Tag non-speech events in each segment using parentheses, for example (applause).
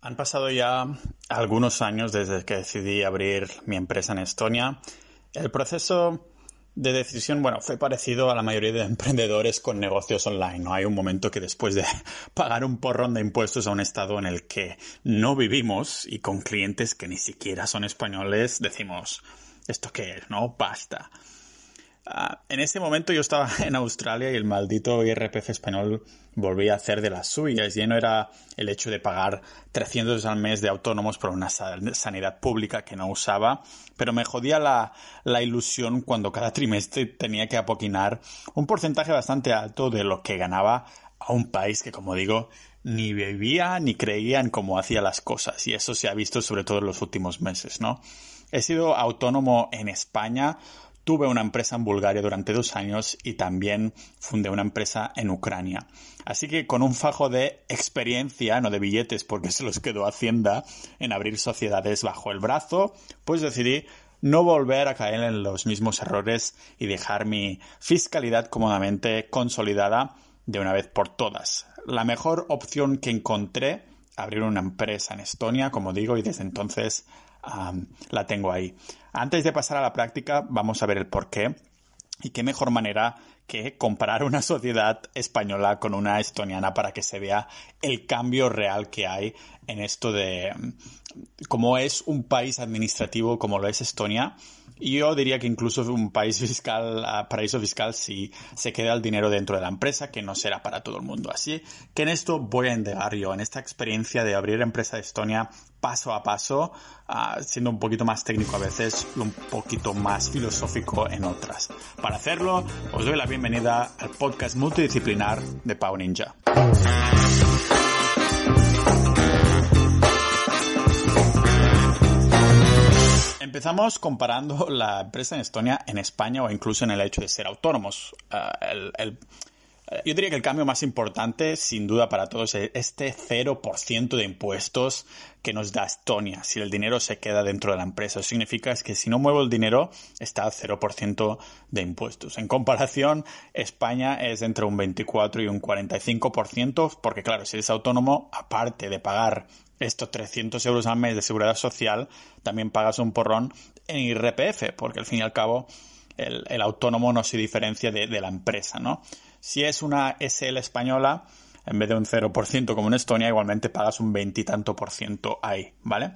Han pasado ya algunos años desde que decidí abrir mi empresa en Estonia. El proceso de decisión, bueno, fue parecido a la mayoría de (laughs) emprendedores con negocios online. ¿no? Hay un momento que después de (laughs) pagar un porrón de impuestos a un estado en el que no vivimos y con clientes que ni siquiera son españoles, decimos, ¿esto qué es? ¿No? Basta. Ah, en ese momento yo estaba (laughs) en Australia y el maldito IRPF español volvía a hacer de las suyas. Y no era el hecho de pagar 300 al mes de autónomos por una sanidad pública que no usaba, pero me jodía la, ilusión cuando cada trimestre tenía que apoquinar un porcentaje bastante alto de lo que ganaba a un país que, como digo, ni vivía ni creía en cómo hacía las cosas. Y eso se ha visto sobre todo en los últimos meses, ¿no? He sido autónomo en España Tuve una empresa en Bulgaria durante dos años y también fundé una empresa en Ucrania. Así que con un fajo de experiencia, no de billetes porque (laughs) se los quedó Hacienda, en abrir sociedades bajo el brazo, pues decidí no volver a caer en los mismos errores y dejar mi fiscalidad cómodamente consolidada de una vez por todas. La mejor opción que encontré, abrir una empresa en Estonia, como digo, y desde entonces la tengo ahí. Antes de pasar a la práctica, vamos a ver el por qué. Y qué mejor manera que comparar una sociedad española con una estoniana para que se vea el cambio real que hay en esto de cómo es un país administrativo como lo es Estonia yo diría que incluso un país fiscal, paraíso fiscal, si se queda el dinero dentro de la empresa, que no será para todo el mundo. Así que en esto voy a endegar yo, en esta experiencia de abrir empresa de Estonia paso a paso, ah, siendo un poquito más técnico a veces, un poquito más filosófico en otras. Para hacerlo, os doy la bienvenida al podcast multidisciplinar de Pau Ninja. Empezamos comparando la empresa en Estonia en España o incluso en el hecho de ser autónomos. Ah, yo diría que el cambio más importante, sin duda para todos, es este 0% de impuestos que nos da Estonia si el dinero se queda dentro de la empresa. Eso significa que si no muevo el dinero, está al 0% de impuestos. En comparación, España es entre un 24 y un 45%, porque claro, si eres autónomo, aparte de pagar estos 300 euros al mes de seguridad social, también pagas un porrón en IRPF, porque al fin y al cabo el, autónomo no se diferencia de, la empresa, ¿no? Si es una SL española, en vez de un 0% como en Estonia, igualmente pagas un veintitanto por ciento ahí, ¿vale?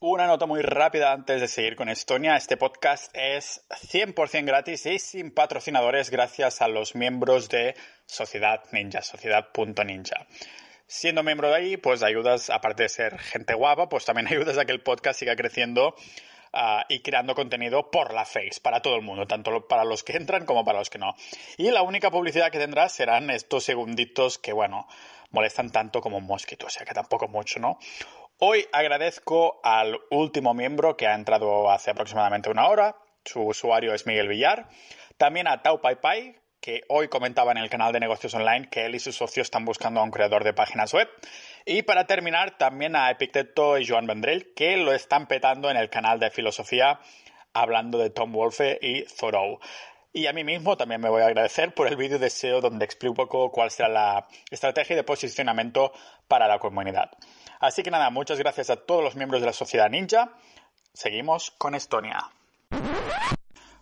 Una nota muy rápida antes de seguir con Estonia. Este podcast es 100% gratis y sin patrocinadores gracias a los miembros de Sociedad Ninja, sociedad.ninja siendo miembro de ahí, pues ayudas, aparte de ser gente guapa, pues también (laughs) ayudas a que el podcast siga creciendo ah, y creando contenido por la face, para todo el mundo, tanto para los que entran como para los que no. Y la única publicidad que tendrás serán estos segunditos que, bueno, molestan tanto como un mosquito, o sea que tampoco mucho, ¿no? Hoy agradezco al último miembro que ha entrado hace aproximadamente una hora, su usuario es Miguel Villar, también a Tau que hoy comentaba en el canal de negocios online que él y sus socios están buscando a un creador de páginas web. Y para terminar, también a Epicteto y Joan Vendrell, que lo están petando en el canal de filosofía hablando de Tom Wolfe y Thoreau. Y a mí mismo también me voy a agradecer por el vídeo de SEO donde explico un poco cuál será la estrategia de posicionamiento para la comunidad. Así que nada, muchas gracias a todos los miembros de la sociedad ninja. Seguimos con Estonia.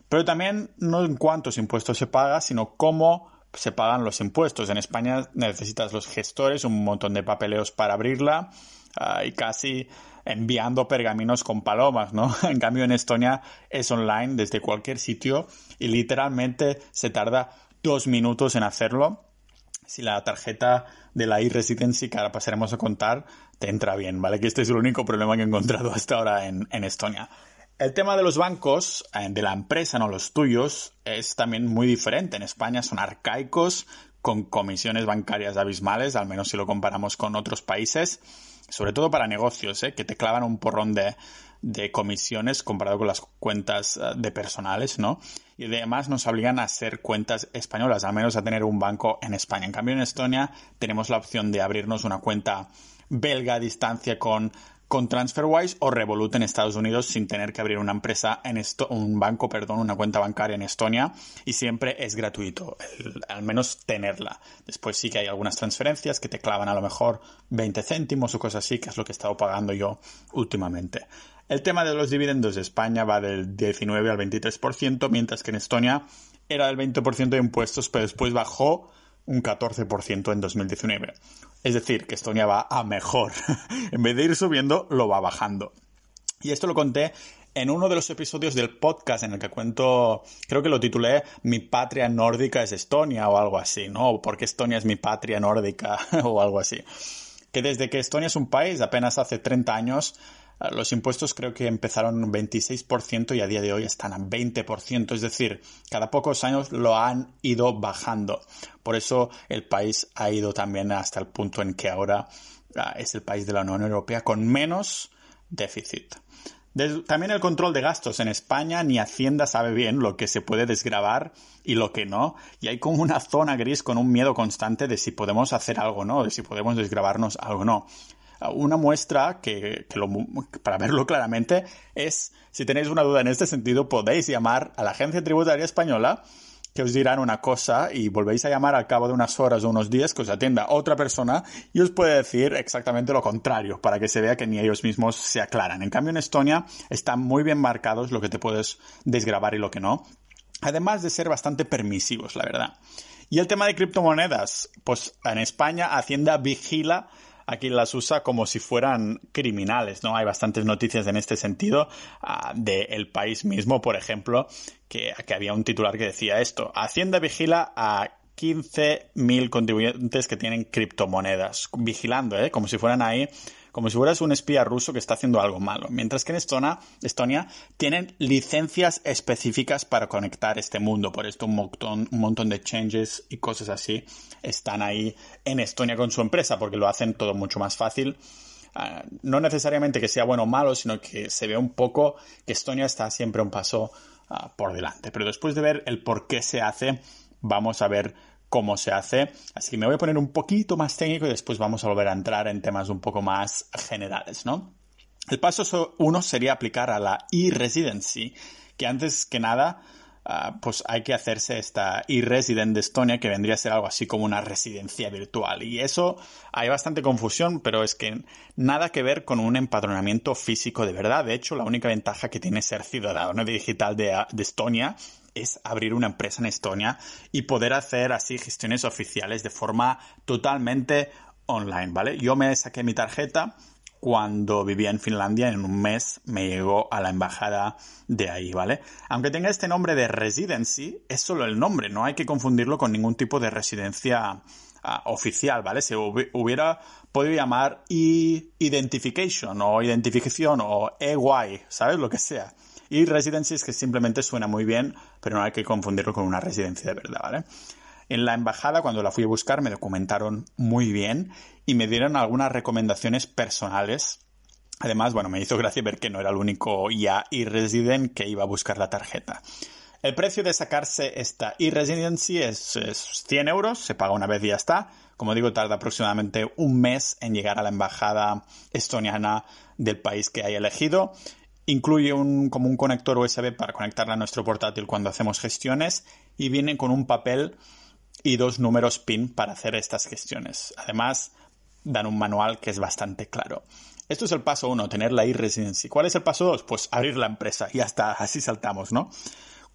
Pero también no en cuántos impuestos se paga, sino cómo se pagan los impuestos. En España necesitas los gestores, un montón de papeleos para abrirla ah, y casi enviando pergaminos con palomas, ¿no? (laughs) En cambio en Estonia es online desde cualquier sitio y literalmente se tarda dos minutos en hacerlo. Si la tarjeta de la e-residency que ahora pasaremos a contar te entra bien, ¿vale? Que este es el único problema que he encontrado hasta ahora en Estonia. El tema de los bancos, eh, de la empresa, no los tuyos, es también muy diferente. En España son arcaicos, con comisiones bancarias abismales, al menos si lo comparamos con otros países, sobre todo para negocios, ¿eh? que te clavan un porrón de, de comisiones comparado con las cuentas eh, de personales, ¿no? Y además nos obligan a hacer cuentas españolas, al menos a tener un banco en España. En cambio, en Estonia tenemos la opción de abrirnos una cuenta belga a distancia con con TransferWise o Revolut en Estados Unidos sin tener que abrir una empresa en esto, un banco, perdón, una cuenta bancaria en Estonia y siempre es gratuito, al menos tenerla. Después sí que hay algunas transferencias que te clavan a lo mejor 20 céntimos o cosas así, que es lo que he estado pagando yo últimamente. El tema de los dividendos de España va del 19 al 23%, mientras que en Estonia era del 20% de impuestos, pero después bajó un 14% en 2019. Es decir, que Estonia va a mejor. (laughs) en vez de ir subiendo, lo va bajando. Y esto lo conté en uno de los episodios del podcast en el que cuento, creo que lo titulé Mi patria nórdica es Estonia o algo así, ¿no? Porque Estonia es mi patria nórdica (laughs) o algo así. Que desde que Estonia es un país, apenas hace 30 años, los impuestos creo que empezaron un 26% y a día de hoy están a 20%, es decir, cada pocos años lo han ido bajando. Por eso el país ha ido también hasta el punto en que ahora ah, es el país de la Unión Europea con menos déficit. también el control de gastos. En España ni Hacienda sabe bien lo que se puede desgravar y lo que no. Y hay como una zona gris con un miedo constante de si podemos hacer algo o no, de si podemos desgravarnos algo o no una muestra que, para verlo (laughs) claramente es, si tenéis una duda en este sentido, podéis llamar a la Agencia Tributaria Española que os dirán una cosa y volvéis a llamar al cabo de unas horas o unos días que os atienda otra persona y os puede decir exactamente lo contrario para que se vea que ni ellos mismos se aclaran. En cambio en Estonia están muy bien marcados lo que te puedes desgrabar y lo que no. Además de ser bastante permisivos, la verdad. Y el tema de criptomonedas, pues en España Hacienda vigila aquí las usa como si fueran criminales, ¿no? Hay bastantes noticias en este sentido uh, del país mismo, por ejemplo, que, que había un titular que decía esto. Hacienda vigila a 15.000 contribuyentes que tienen criptomonedas, vigilando, ¿eh? Como si fueran ahí como si fueras un espía ruso que está haciendo algo malo. Mientras que en Estonia, Estonia tienen licencias específicas para conectar este mundo. Por esto un montón, un montón de changes y cosas así están ahí en Estonia con su empresa porque lo hacen todo mucho más fácil. Uh, no necesariamente que sea bueno o malo, sino que se ve un poco que Estonia está siempre un paso uh, por delante. Pero después de ver el por qué se hace, vamos a ver cómo se hace. Así que me voy a poner un poquito más técnico y después vamos a volver a entrar en temas un poco más generales, ¿no? El paso uno sería aplicar a la e-residency, que antes que nada, uh, pues hay que hacerse esta e-resident de Estonia, que vendría a ser algo así como una residencia virtual. Y eso hay bastante confusión, pero es que nada que ver con un empadronamiento físico de verdad. De hecho, la única ventaja que tiene ser ciudadano digital de Estonia es abrir una empresa en Estonia y poder hacer así gestiones oficiales de forma totalmente online, ¿vale? Yo me saqué mi tarjeta cuando vivía en Finlandia, en un mes me llegó a la embajada de ahí, ¿vale? Aunque tenga este nombre de residency, es solo el nombre, no hay que confundirlo con ningún tipo de residencia uh, oficial, ¿vale? Se hubiera podido llamar e-identification o identificación o EY, ¿sabes? Lo que sea. Y residency es que simplemente suena muy bien, pero no hay que confundirlo con una residencia de verdad, ¿vale? En la embajada, cuando la fui a buscar, me documentaron muy bien y me dieron algunas recomendaciones personales. Además, bueno, me hizo gracia ver que no era el único ya e-resident que iba a buscar la tarjeta. El precio de sacarse esta e-residency es, es 100 euros, se paga una vez y ya está. Como digo, tarda aproximadamente un mes en llegar a la embajada estoniana del país que haya elegido. Incluye un, como un conector USB para conectarla a nuestro portátil cuando hacemos gestiones y viene con un papel y dos números PIN para hacer estas gestiones. Además, dan un manual que es bastante claro. Esto es el paso uno, tener la e-residency. ¿Cuál es el paso dos? Pues abrir la empresa. Ya está, así saltamos, ¿no?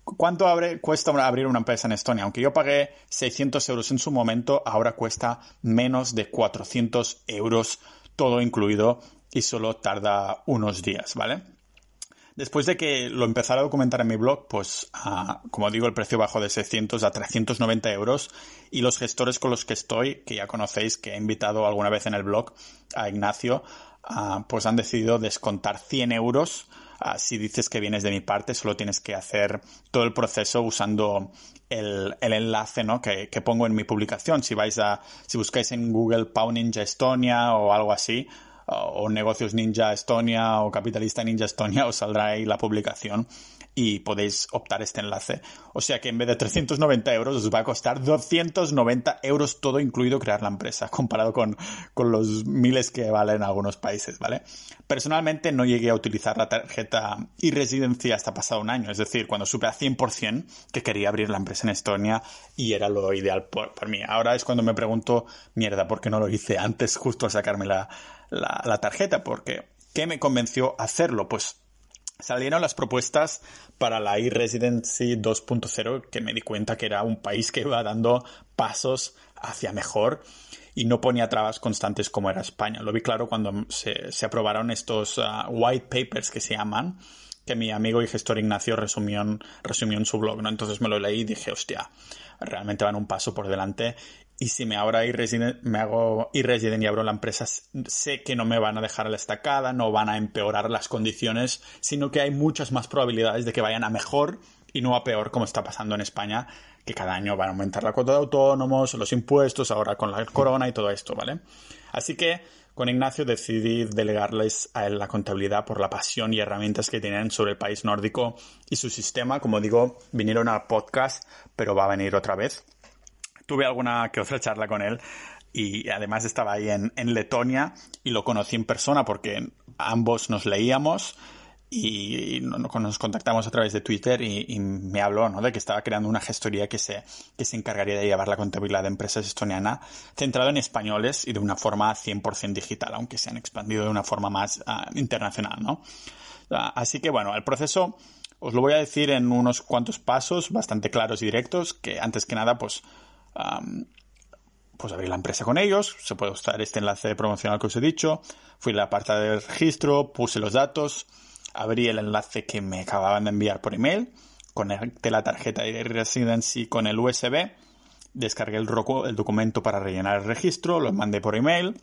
¿Cuánto cuesta abrir una empresa en Estonia? Aunque yo pagué 600 euros en su momento, ahora cuesta menos de 400 euros todo incluido y solo tarda unos días, ¿vale? Después de que lo empezara a documentar en mi blog, pues, ah, como digo, el precio bajó de 600 a 390 euros y los gestores con los que estoy, que ya conocéis, que he invitado alguna vez en el blog a Ignacio, ah, pues han decidido descontar 100 euros. Ah, si dices que vienes de mi parte, solo tienes que hacer todo el proceso usando el, enlace ¿no? que, pongo en mi publicación. Si vais a, si buscáis en Google Pau Ninja Estonia o algo así, o Negocios Ninja Estonia o Capitalista Ninja Estonia, os saldrá ahí la publicación y podéis optar este enlace. O sea que en vez de 390 euros os va a costar 290 euros todo incluido crear la empresa, (laughs) comparado con, con los miles que valen en algunos países, ¿vale? Personalmente no llegué a utilizar la tarjeta y residencia hasta pasado un año, es decir, cuando supe a 100% que quería abrir la empresa en Estonia y era lo ideal por, mí. Ahora es cuando me pregunto, mierda, ¿por qué no lo hice antes justo a sacarme la, la, tarjeta? Porque, ¿qué me convenció hacerlo? Pues salieron las propuestas para la e-residency 2.0 que me di cuenta que era un país que iba dando pasos hacia mejor y no ponía trabas constantes como era España. Lo vi claro cuando se, aprobaron estos uh, white papers que se llaman, que mi amigo y gestor Ignacio resumió en, resumió en su blog, ¿no? Entonces me lo leí y dije, hostia, realmente van un paso por delante y si me, ahora me hago y abro la empresa, sé que no me van a dejar a la estacada, no van a empeorar las condiciones, sino que hay muchas más probabilidades de que vayan a mejor y no a peor como está pasando en España, que cada año van a aumentar la cuota de autónomos, los impuestos, ahora con la corona y todo esto, ¿vale? Así que con Ignacio decidí delegarles a él la contabilidad por la pasión y herramientas que tienen sobre el país nórdico y su sistema. Como digo, vinieron al podcast, pero va a venir otra vez tuve alguna que otra charla con él y además estaba ahí en, Letonia y lo conocí en persona porque ambos nos leíamos y, nos contactamos a través de Twitter y, me habló ¿no? de que estaba creando una gestoría que se, que se encargaría de llevar la contabilidad de empresas estoniana centrado en españoles y de una forma 100% digital, aunque se han expandido de una forma más ah, internacional. ¿no? Ah, así que bueno, el proceso os lo voy a decir en unos cuantos pasos bastante claros y directos que antes que nada pues pues abrí la empresa con ellos, se puede usar este enlace promocional que os he dicho, fui a la parte de registro, puse los datos, abrí el enlace que me acababan de enviar por email, conecté la tarjeta de residency con el USB, descargué el, el documento para rellenar el registro, lo mandé por email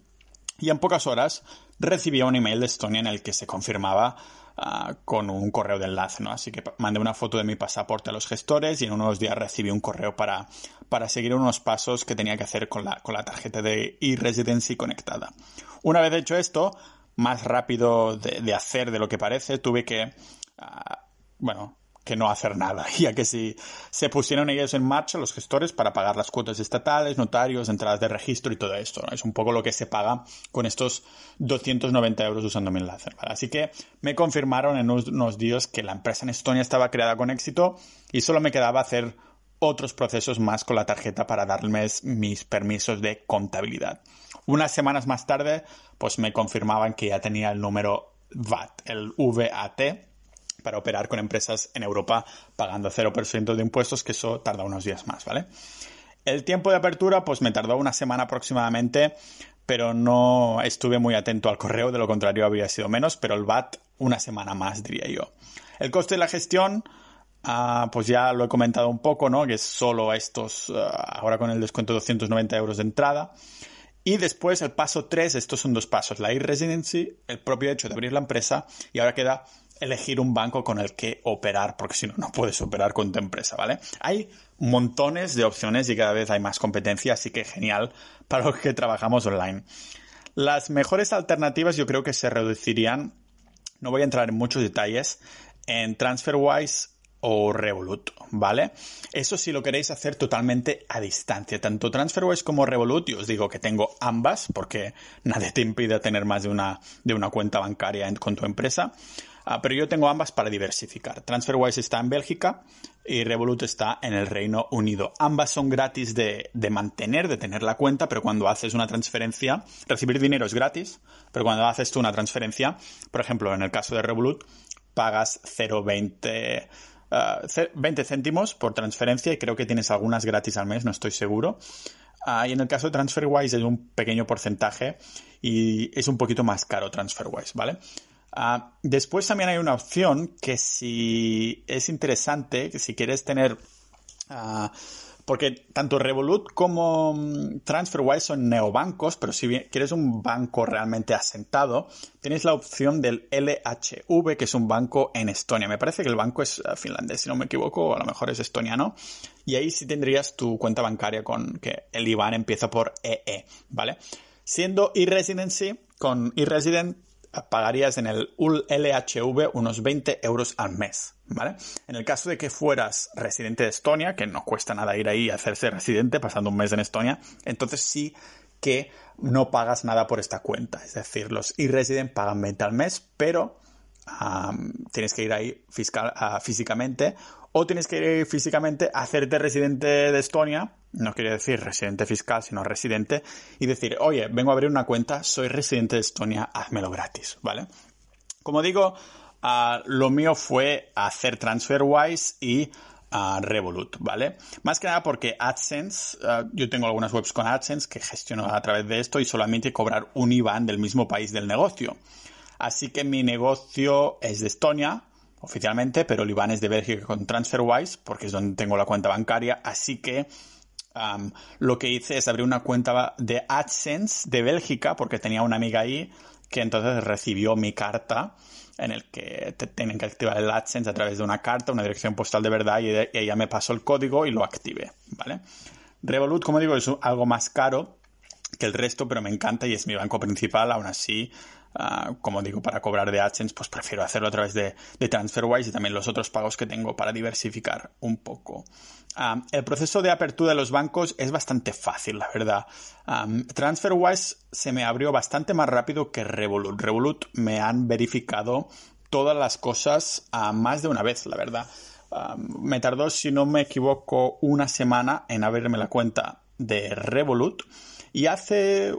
y en pocas horas recibí un email de Estonia en el que se confirmaba Ah, con un correo de enlace, ¿no? Así que mandé una foto de mi pasaporte a los gestores y en unos días recibí un correo para, para seguir unos pasos que tenía que hacer con la, con la tarjeta de e-residency conectada. Una vez hecho esto, más rápido de, hacer de lo que parece, tuve que, ah, bueno, que no hacer nada, (laughs) ya que si se pusieron ellos en marcha, los gestores, para pagar las cuotas estatales, notarios, entradas de registro y todo esto. Es un poco lo que se paga con estos 290 euros usando mi enlace. Así que me confirmaron en unos días que la empresa en Estonia estaba creada con éxito y solo me quedaba hacer otros procesos más con la tarjeta para darme mis permisos de contabilidad. Unas semanas más tarde, pues me confirmaban que ya tenía el número VAT, el VAT, para operar con empresas en Europa pagando 0% de impuestos, que eso tarda unos días más, ¿vale? El tiempo de apertura, pues me tardó una semana aproximadamente, pero no estuve muy atento al correo, de lo contrario habría sido menos, pero el VAT una semana más, diría yo. El coste de la gestión, ah, pues ya lo he comentado un poco, ¿no? Que es solo estos, ah, ahora con el descuento de 290 euros de entrada. Y después el paso 3, estos son dos pasos, la e-residency, el propio hecho de abrir la empresa, y ahora queda elegir un banco con el que operar, porque si no, no puedes operar con tu empresa, ¿vale? Hay montones de opciones y cada vez hay más competencia, así que genial para los que trabajamos online. Las mejores alternativas yo creo que se reducirían, no voy a entrar en muchos detalles, en TransferWise o Revolut, ¿vale? Eso si lo queréis hacer totalmente a distancia, tanto TransferWise como Revolut, y os digo que tengo ambas, porque nadie te impide tener más de una, de una cuenta bancaria con tu empresa. Ah, pero yo tengo ambas para diversificar. TransferWise está en Bélgica y Revolut está en el Reino Unido. Ambas son gratis de, mantener, de tener la cuenta, pero cuando haces una transferencia, recibir dinero es gratis, pero cuando haces tú una transferencia, por ejemplo, en el caso de Revolut, pagas 0,20 20 ah, céntimos por transferencia y creo que tienes algunas gratis al mes, no estoy seguro. Ah, y en el caso de TransferWise es un pequeño porcentaje y es un poquito más caro TransferWise, ¿vale? Ah, después también hay una opción que si es interesante, que si quieres tener... Porque tanto Revolut como mm, TransferWise son neobancos, pero si quieres un banco realmente asentado, tienes la opción del LHV, que es un banco en Estonia. Me parece que el banco es ah, finlandés, si no me equivoco, o a lo mejor es estoniano. Y ahí sí tendrías tu cuenta bancaria con que el IBAN empieza por EE, e, ¿vale? Siendo e-residency, con e-resident pagarías en el LHV unos 20 euros al mes, ¿vale? En el caso de que fueras residente de Estonia, que no cuesta nada ir ahí y hacerse residente pasando un mes en Estonia, entonces sí que no pagas nada por esta cuenta. Es decir, los e-resident pagan 20 al mes, pero tienes que ir ahí fiscal, físicamente o tienes que ir físicamente a hacerte residente de Estonia, no quiere decir residente fiscal, sino residente, y decir, oye, vengo a abrir una cuenta, soy residente de Estonia, házmelo gratis, ¿vale? Como digo, ah, lo mío fue hacer TransferWise y uh, Revolut, ¿vale? Más que nada porque AdSense, ah, yo tengo algunas webs con AdSense que gestiono a través de esto y solamente cobrar un IBAN del mismo país del negocio. Así que mi negocio es de Estonia, oficialmente, pero el IBAN es de Bélgica con TransferWise, porque es donde tengo la cuenta bancaria. Así que lo que hice es abrir una cuenta de AdSense de Bélgica, porque tenía una amiga ahí que entonces recibió mi carta en el que te tienen que activar el AdSense a través de una carta, una dirección postal de verdad, y, ella me pasó el código y lo activé, ¿vale? Revolut, como digo, es algo más caro que el resto, pero me encanta y es mi banco principal, aún así Ah, como digo, para cobrar de AdSense, pues prefiero hacerlo a través de, TransferWise y también los otros pagos que tengo para diversificar un poco. Ah, el proceso de apertura de los bancos es bastante fácil, la verdad. Ah, TransferWise se me abrió bastante más rápido que Revolut. Revolut me han verificado todas las cosas más de una vez, la verdad. me tardó, si no me equivoco, una semana en abrirme la cuenta de Revolut. Y hace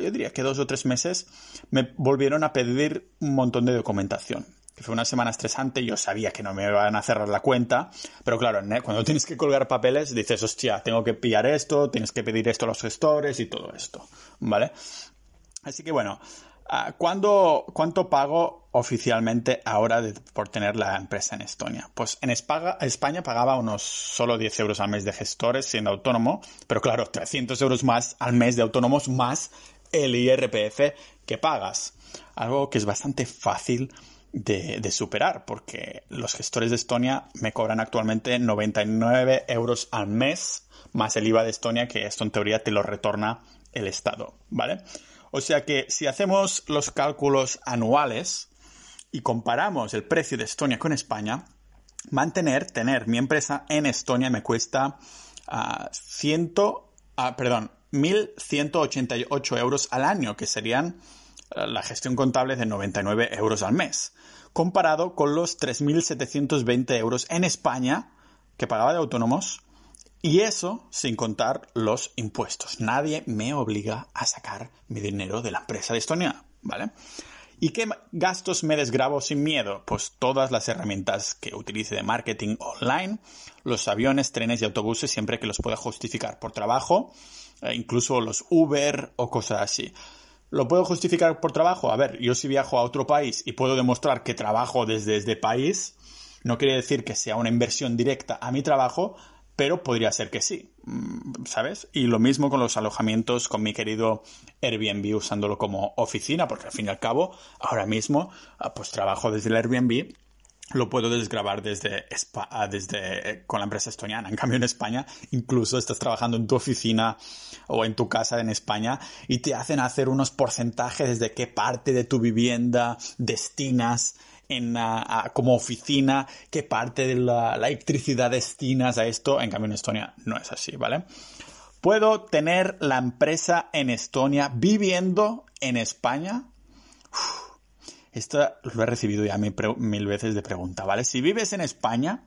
yo diría que dos o tres meses, me volvieron a pedir un montón de documentación. Que fue una semana estresante, yo sabía que no me iban a cerrar la cuenta, pero claro, cuando tienes que colgar papeles, dices, hostia, tengo que pillar esto, tienes que pedir esto a los gestores y todo esto, ¿vale? Así que bueno, ah, ¿cuánto pago oficialmente ahora por tener la empresa en Estonia? Pues en España pagaba unos solo 10 euros al mes de gestores siendo autónomo, pero claro, 300 euros más al mes de autónomos más el IRPF que pagas. Algo que es bastante fácil de, superar, porque los gestores de Estonia me cobran actualmente 99 euros al mes, más el IVA de Estonia, que esto en teoría te lo retorna el Estado, ¿vale? O sea que si hacemos los cálculos anuales y comparamos el precio de Estonia con España, mantener, tener mi empresa en Estonia me cuesta uh, perdón, 1.188 euros al año, que serían eh, la gestión contable de 99 euros al mes, comparado con los 3.720 euros en España que pagaba de autónomos, y eso sin contar los impuestos. Nadie me obliga a sacar mi dinero de la empresa de Estonia, ¿vale? ¿Y qué gastos me desgrabo sin miedo? Pues todas las herramientas que utilice de marketing online, los aviones, trenes y autobuses siempre que los pueda justificar por trabajo, incluso los Uber o cosas así. ¿Lo puedo justificar por trabajo? A ver, yo si viajo a otro país y puedo demostrar que trabajo desde este país, no quiere decir que sea una inversión directa a mi trabajo, pero podría ser que sí, mm, ¿sabes? Y lo mismo con los alojamientos con mi querido Airbnb usándolo como oficina, porque al fin y al cabo, ahora mismo, ah, pues trabajo desde el Airbnb lo puedo desgrabar desde, ah, desde eh, con la empresa estoniana. En cambio, en España, incluso estás trabajando en tu oficina o en tu casa en España y te hacen hacer unos porcentajes desde qué parte de tu vivienda destinas en, como oficina, qué parte de la, electricidad destinas a esto. En cambio, en Estonia no es así, ¿vale? ¿Puedo tener la empresa en Estonia viviendo en España? Esto lo he recibido ya mil, veces de pregunta, ¿vale? Si vives en España,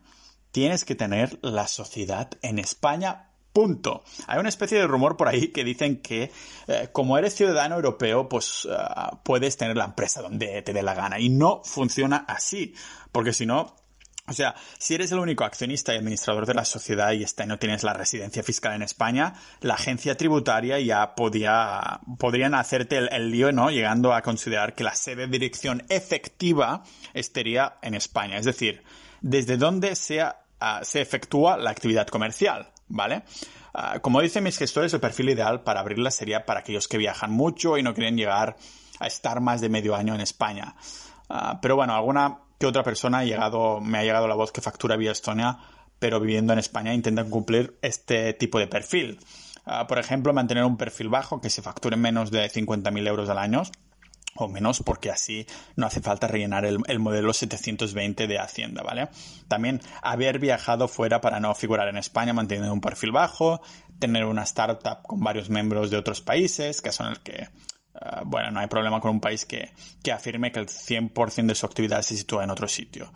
tienes que tener la sociedad en España Punto. Hay una especie de rumor por ahí que dicen que eh, como eres ciudadano europeo, pues eh, puedes tener la empresa donde te dé la gana. Y no funciona así. Porque si no, o sea, si eres el único accionista y administrador de la sociedad y este no tienes la residencia fiscal en España, la agencia tributaria ya podía, podrían hacerte el, lío, ¿no? Llegando a considerar que la sede de dirección efectiva estaría en España. Es decir, desde donde sea, ah, se efectúa la actividad comercial. ¿vale? Ah, como dicen mis gestores, el perfil ideal para abrirla sería para aquellos que viajan mucho y no quieren llegar a estar más de medio año en España. Ah, pero bueno, alguna que otra persona ha llegado, me ha llegado la voz que factura vía Estonia, pero viviendo en España intentan cumplir este tipo de perfil. Ah, por ejemplo, mantener un perfil bajo que se facture menos de 50.000 euros al año o menos porque así no hace falta rellenar el, el, modelo 720 de Hacienda, ¿vale? También haber viajado fuera para no figurar en España manteniendo un perfil bajo, tener una startup con varios miembros de otros países, que son el que, uh, bueno, no hay problema con un país que, que afirme que el 100% de su actividad se sitúa en otro sitio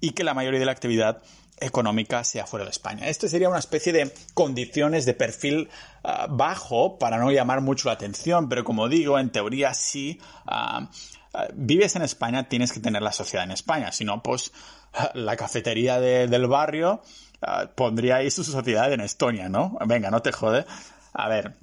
y que la mayoría de la actividad económica sea fuera de España. Esto sería una especie de condiciones de perfil uh, bajo para no llamar mucho la atención, pero como digo, en teoría sí. Uh, vives en España, tienes que tener la sociedad en España, si no, pues la cafetería de, del barrio pondría ahí su sociedad en Estonia, ¿no? Venga, no te jode. A ver,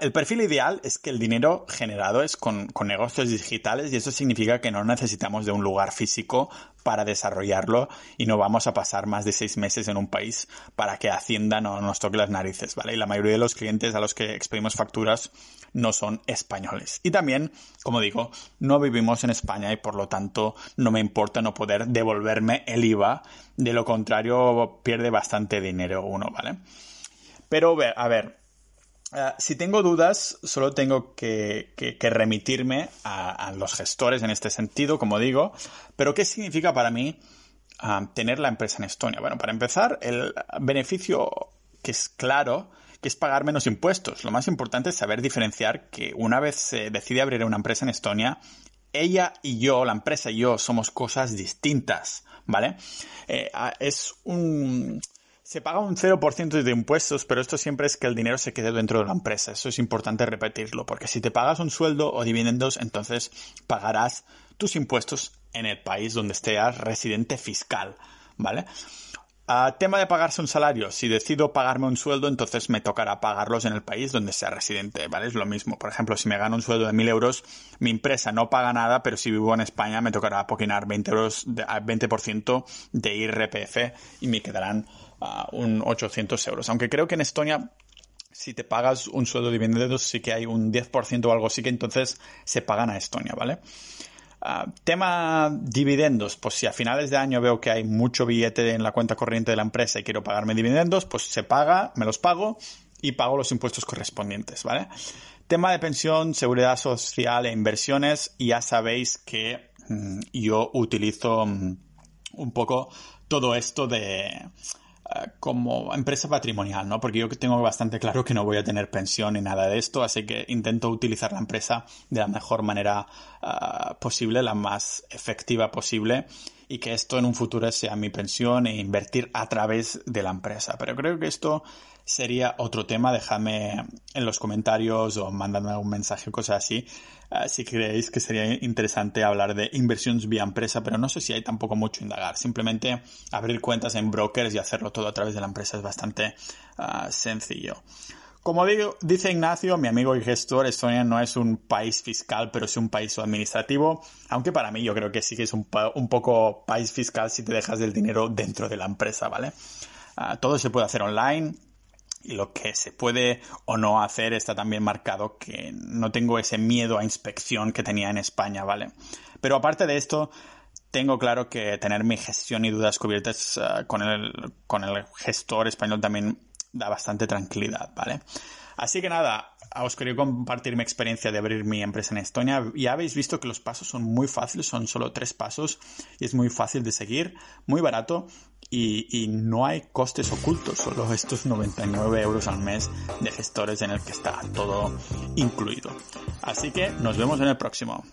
el perfil ideal es que el dinero generado es con, con, negocios digitales y eso significa que no necesitamos de un lugar físico para desarrollarlo y no vamos a pasar más de seis meses en un país para que Hacienda no nos toque las narices, ¿vale? Y la mayoría de los clientes a los que expedimos facturas no son españoles. Y también, como digo, no vivimos en España y por lo tanto no me importa no poder devolverme el IVA. De lo contrario, pierde bastante dinero uno, ¿vale? Pero, a ver, Uh, si tengo dudas, solo tengo que, remitirme a, los gestores en este sentido, como digo. Pero, ¿qué significa para mí uh, tener la empresa en Estonia? Bueno, para empezar, el beneficio que es claro, que es pagar menos impuestos. Lo más importante es saber diferenciar que una vez se decide abrir una empresa en Estonia, ella y yo, la empresa y yo, somos cosas distintas, ¿vale? Eh, es un se paga un 0% de impuestos, pero esto siempre es que el dinero se quede dentro de la empresa. Eso es importante repetirlo, porque si te pagas un sueldo o dividendos, entonces pagarás tus impuestos en el país donde estés residente fiscal, ¿vale? Uh, tema de pagarse un salario. Si decido pagarme un sueldo, entonces me tocará pagarlos en el país donde sea residente, ¿vale? Es lo mismo. Por ejemplo, si me gano un sueldo de 1.000 euros, mi empresa no paga nada, pero si vivo en España me tocará apoquinar 20 euros, de, 20% de IRPF y me quedarán uh, un 800 euros. Aunque creo que en Estonia si te pagas un sueldo de dividendos sí que hay un 10% o algo así que entonces se pagan a Estonia, ¿vale? Uh, tema dividendos, pues si a finales de año veo que hay mucho billete en la cuenta corriente de la empresa y quiero pagarme dividendos, pues se paga, me los pago y pago los impuestos correspondientes, ¿vale? Tema de pensión, seguridad social e inversiones, ya sabéis que mmm, yo utilizo mmm, un poco todo esto de como empresa patrimonial, ¿no? Porque yo tengo bastante claro que no voy a tener pensión ni nada de esto, así que intento utilizar la empresa de la mejor manera uh, posible, la más efectiva posible y que esto en un futuro sea mi pensión e invertir a través de la empresa. Pero creo que esto sería otro tema. Dejadme en los comentarios o mandadme un mensaje cosas así. Uh, si creéis que sería interesante hablar de inversiones vía empresa, pero no sé si hay tampoco mucho indagar. Simplemente abrir cuentas en brokers y hacerlo todo a través de la empresa es bastante uh, sencillo. Como digo, dice Ignacio, mi amigo y gestor, Estonia no es un país fiscal, pero es un país administrativo, aunque para mí yo creo que sí que es un, un poco país fiscal si te dejas del dinero dentro de la empresa, ¿vale? Uh, todo se puede hacer online, lo que se puede o no hacer está también marcado que no tengo ese miedo a inspección que tenía en España, ¿vale? Pero aparte de esto, tengo claro que tener mi gestión y dudas cubiertas uh, con, el, con el gestor español también da bastante tranquilidad, ¿vale? Así que nada, os quería compartir mi experiencia de abrir mi empresa en Estonia. Ya habéis visto que los pasos son muy fáciles, son solo tres pasos y es muy fácil de seguir, muy barato y, y, no hay costes ocultos, solo estos 99 euros al mes de gestores en el que está todo incluido. Así que nos vemos en el próximo.